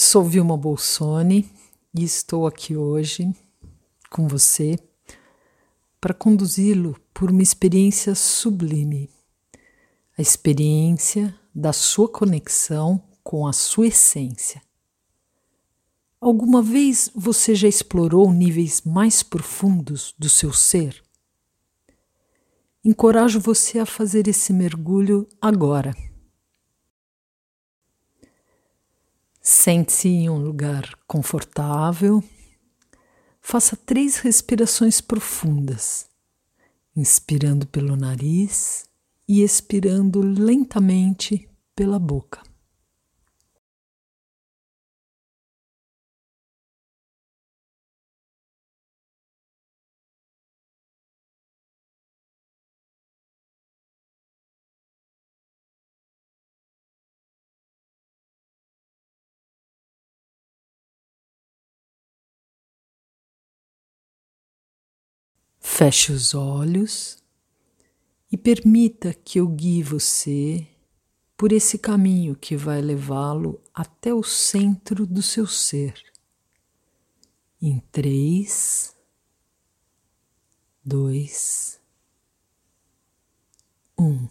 Sou Vilma Bolsoni e estou aqui hoje com você para conduzi-lo por uma experiência sublime a experiência da sua conexão com a sua essência. Alguma vez você já explorou níveis mais profundos do seu ser? Encorajo você a fazer esse mergulho agora. Sente-se em um lugar confortável. Faça três respirações profundas, inspirando pelo nariz e expirando lentamente pela boca. Feche os olhos e permita que eu guie você por esse caminho que vai levá-lo até o centro do seu ser. Em três, dois, um.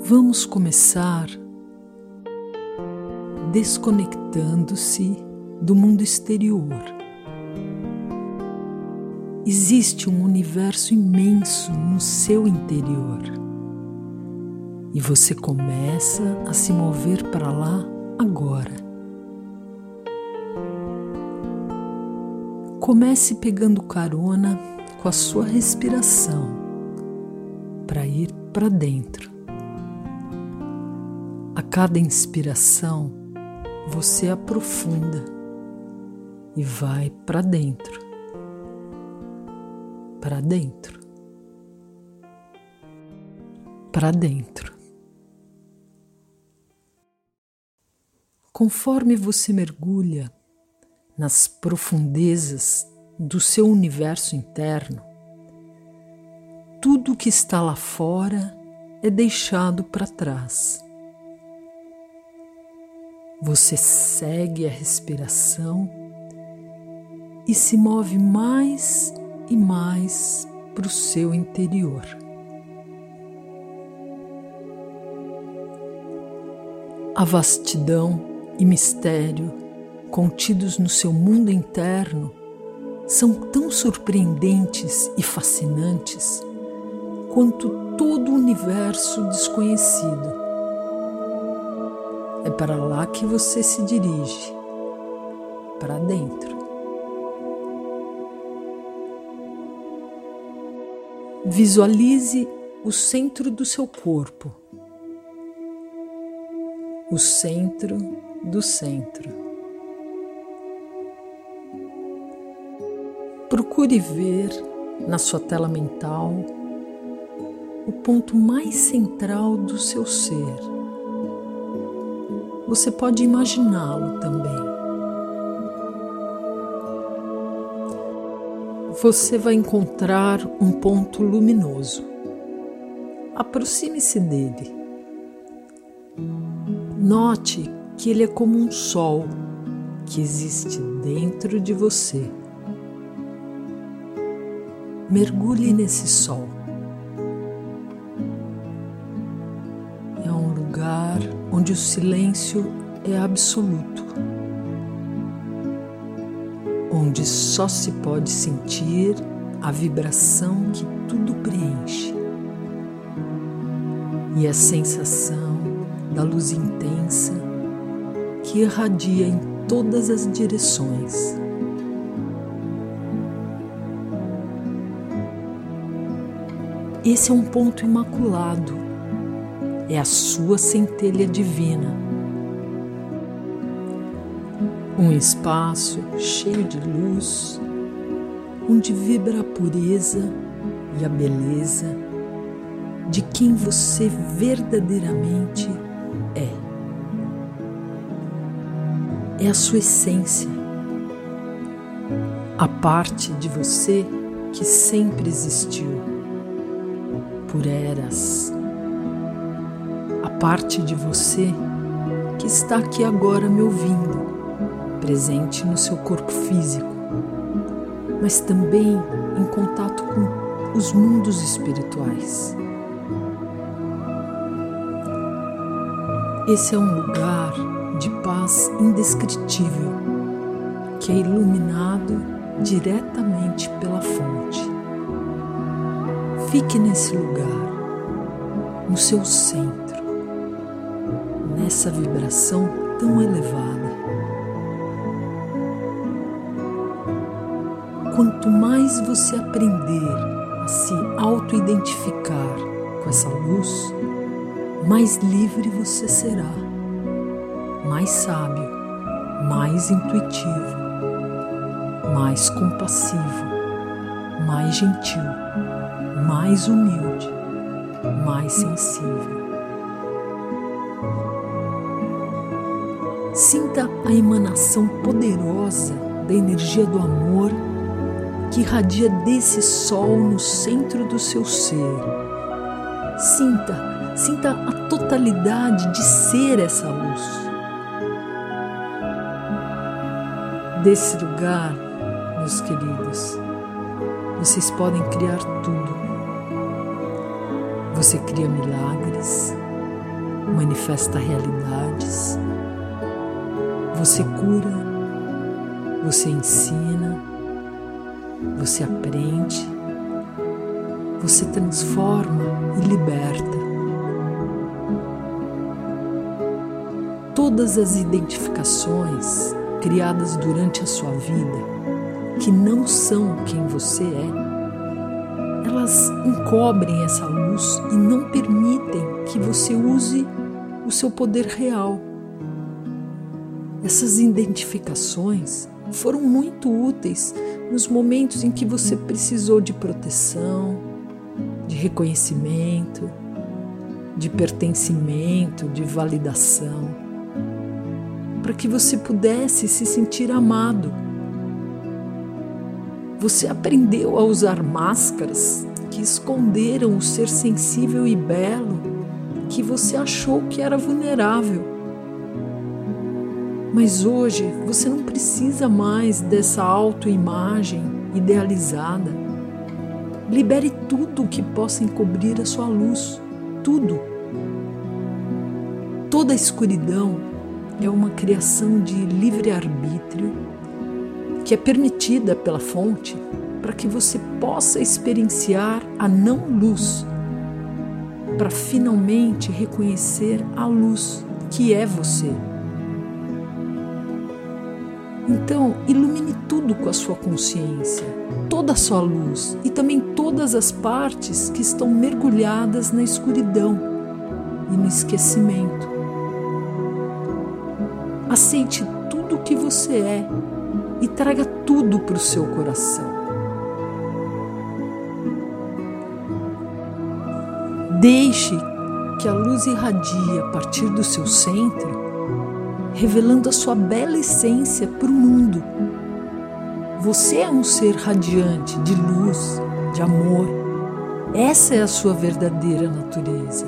Vamos começar desconectando-se do mundo exterior existe um universo imenso no seu interior. E você começa a se mover para lá agora. Comece pegando carona com a sua respiração para ir para dentro. A cada inspiração, você aprofunda e vai para dentro para dentro, para dentro. Conforme você mergulha nas profundezas do seu universo interno, tudo que está lá fora é deixado para trás. Você segue a respiração e se move mais e mais para o seu interior. A vastidão e mistério contidos no seu mundo interno são tão surpreendentes e fascinantes quanto todo o universo desconhecido. É para lá que você se dirige, para dentro. Visualize o centro do seu corpo, o centro do centro. Procure ver na sua tela mental o ponto mais central do seu ser. Você pode imaginá-lo também. Você vai encontrar um ponto luminoso. Aproxime-se dele. Note que ele é como um sol que existe dentro de você. Mergulhe nesse sol. É um lugar onde o silêncio é absoluto onde só se pode sentir a vibração que tudo preenche. E a sensação da luz intensa que irradia em todas as direções. Esse é um ponto imaculado, é a sua centelha divina um espaço cheio de luz, onde vibra a pureza e a beleza de quem você verdadeiramente é. É a sua essência, a parte de você que sempre existiu. Por eras, a parte de você está aqui agora me ouvindo, presente no seu corpo físico, mas também em contato com os mundos espirituais. Esse é um lugar de paz indescritível que é iluminado diretamente pela fonte. Fique nesse lugar, no seu centro, nessa vibração tão elevada. Quanto mais você aprender a se auto-identificar com essa luz, mais livre você será, mais sábio, mais intuitivo, mais compassivo, mais gentil, mais humilde, mais sensível. Sinta a emanação poderosa da energia do amor que irradia desse sol no centro do seu ser. Sinta Sinta a totalidade de ser essa luz. Desse lugar, meus queridos, vocês podem criar tudo. Você cria milagres, manifesta realidades, você cura, você ensina, você aprende, você transforma e liberta. todas as identificações criadas durante a sua vida, que não são quem você é, elas encobrem essa luz e não permitem que você use o seu poder real. Essas identificações foram muito úteis nos momentos em que você precisou de proteção, de reconhecimento, de pertencimento, de validação para que você pudesse se sentir amado. Você aprendeu a usar máscaras que esconderam o ser sensível e belo que você achou que era vulnerável. Mas hoje você não precisa mais dessa autoimagem idealizada. Libere tudo que possa encobrir a sua luz, tudo. Toda a escuridão é uma criação de livre-arbítrio que é permitida pela fonte para que você possa experienciar a não-luz, para finalmente reconhecer a luz que é você. Então, ilumine tudo com a sua consciência, toda a sua luz e também todas as partes que estão mergulhadas na escuridão e no esquecimento. Aceite tudo o que você é e traga tudo para o seu coração. Deixe que a luz irradie a partir do seu centro, revelando a sua bela essência para o mundo. Você é um ser radiante de luz, de amor. Essa é a sua verdadeira natureza.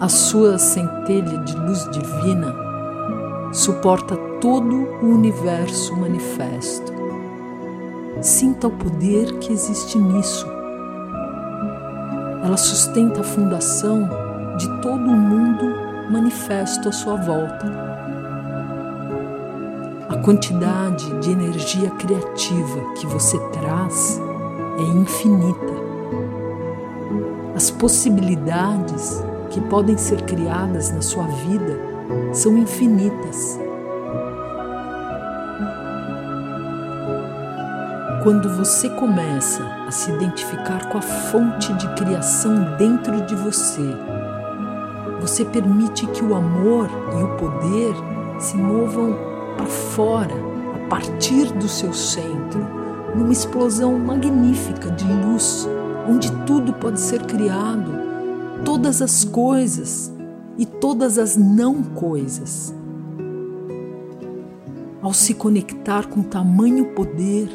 A sua centelha de luz divina suporta todo o universo manifesto. Sinta o poder que existe nisso. Ela sustenta a fundação de todo o mundo manifesto à sua volta. A quantidade de energia criativa que você traz é infinita. As possibilidades que podem ser criadas na sua vida são infinitas. Quando você começa a se identificar com a fonte de criação dentro de você, você permite que o amor e o poder se movam para fora, a partir do seu centro, numa explosão magnífica de luz, onde tudo pode ser criado todas as coisas e todas as não coisas. Ao se conectar com tamanho poder,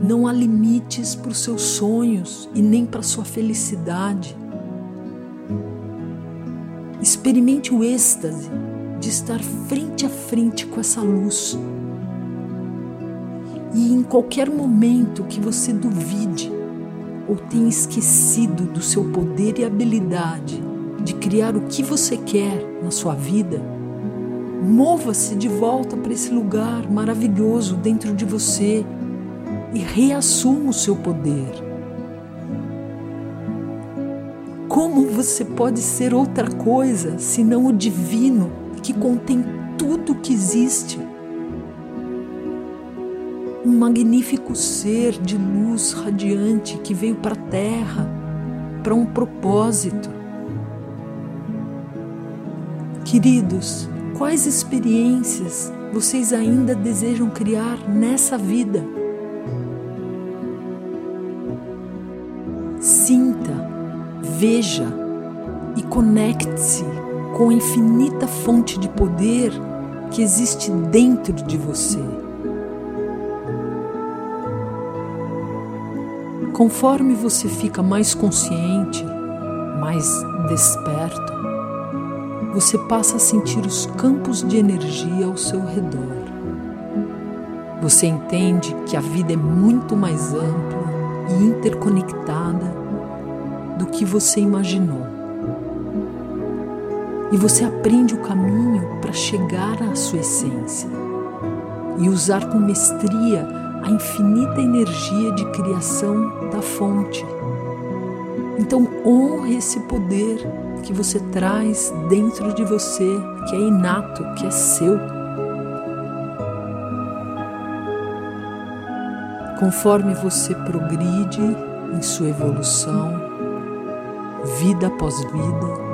Não há limites para os seus sonhos e nem para a sua felicidade. Experimente o êxtase de estar frente a frente com essa luz. E em qualquer momento que você duvide ou tenha esquecido do seu poder e habilidade de criar o que você quer na sua vida, mova-se de volta para esse lugar maravilhoso dentro de você e reassuma o seu poder. Como você pode ser outra coisa senão o divino que contém tudo que existe? Um magnífico ser de luz radiante que veio para a Terra para um propósito. Queridos, quais experiências vocês ainda desejam criar nessa vida? Veja e conecte-se com a infinita fonte de poder que existe dentro de você. Conforme você fica mais consciente, mais desperto, você passa a sentir os campos de energia ao seu redor. Você entende que a vida é muito mais ampla e interconectada do que você imaginou. E você aprende o caminho para chegar à sua essência e usar com mestria a infinita energia de criação da fonte. Então, honre esse poder que você traz dentro de você, que é inato, que é seu. Conforme você progride em sua evolução, vida após vida,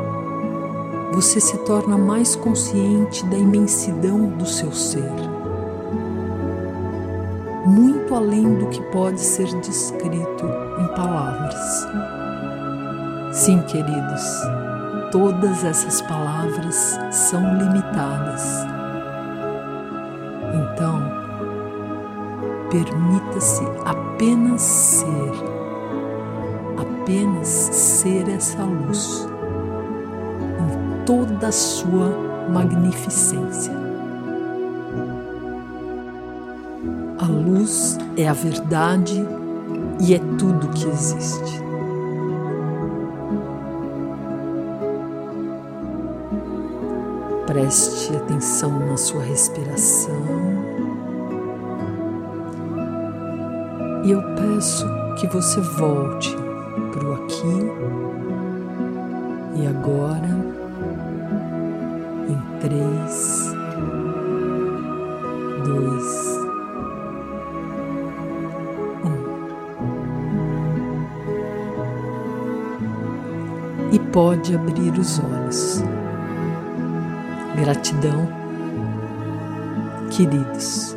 você se torna mais consciente da imensidão do seu ser, muito além do que pode ser descrito em palavras. Sim, queridos, todas essas palavras são limitadas. Então, permita-se apenas ser, apenas ser essa luz em toda a sua magnificência. A luz é a verdade e é tudo que existe. Preste atenção na sua respiração. E eu peço que você volte aqui e agora em três, dois, um. E pode abrir os olhos. Gratidão, queridos.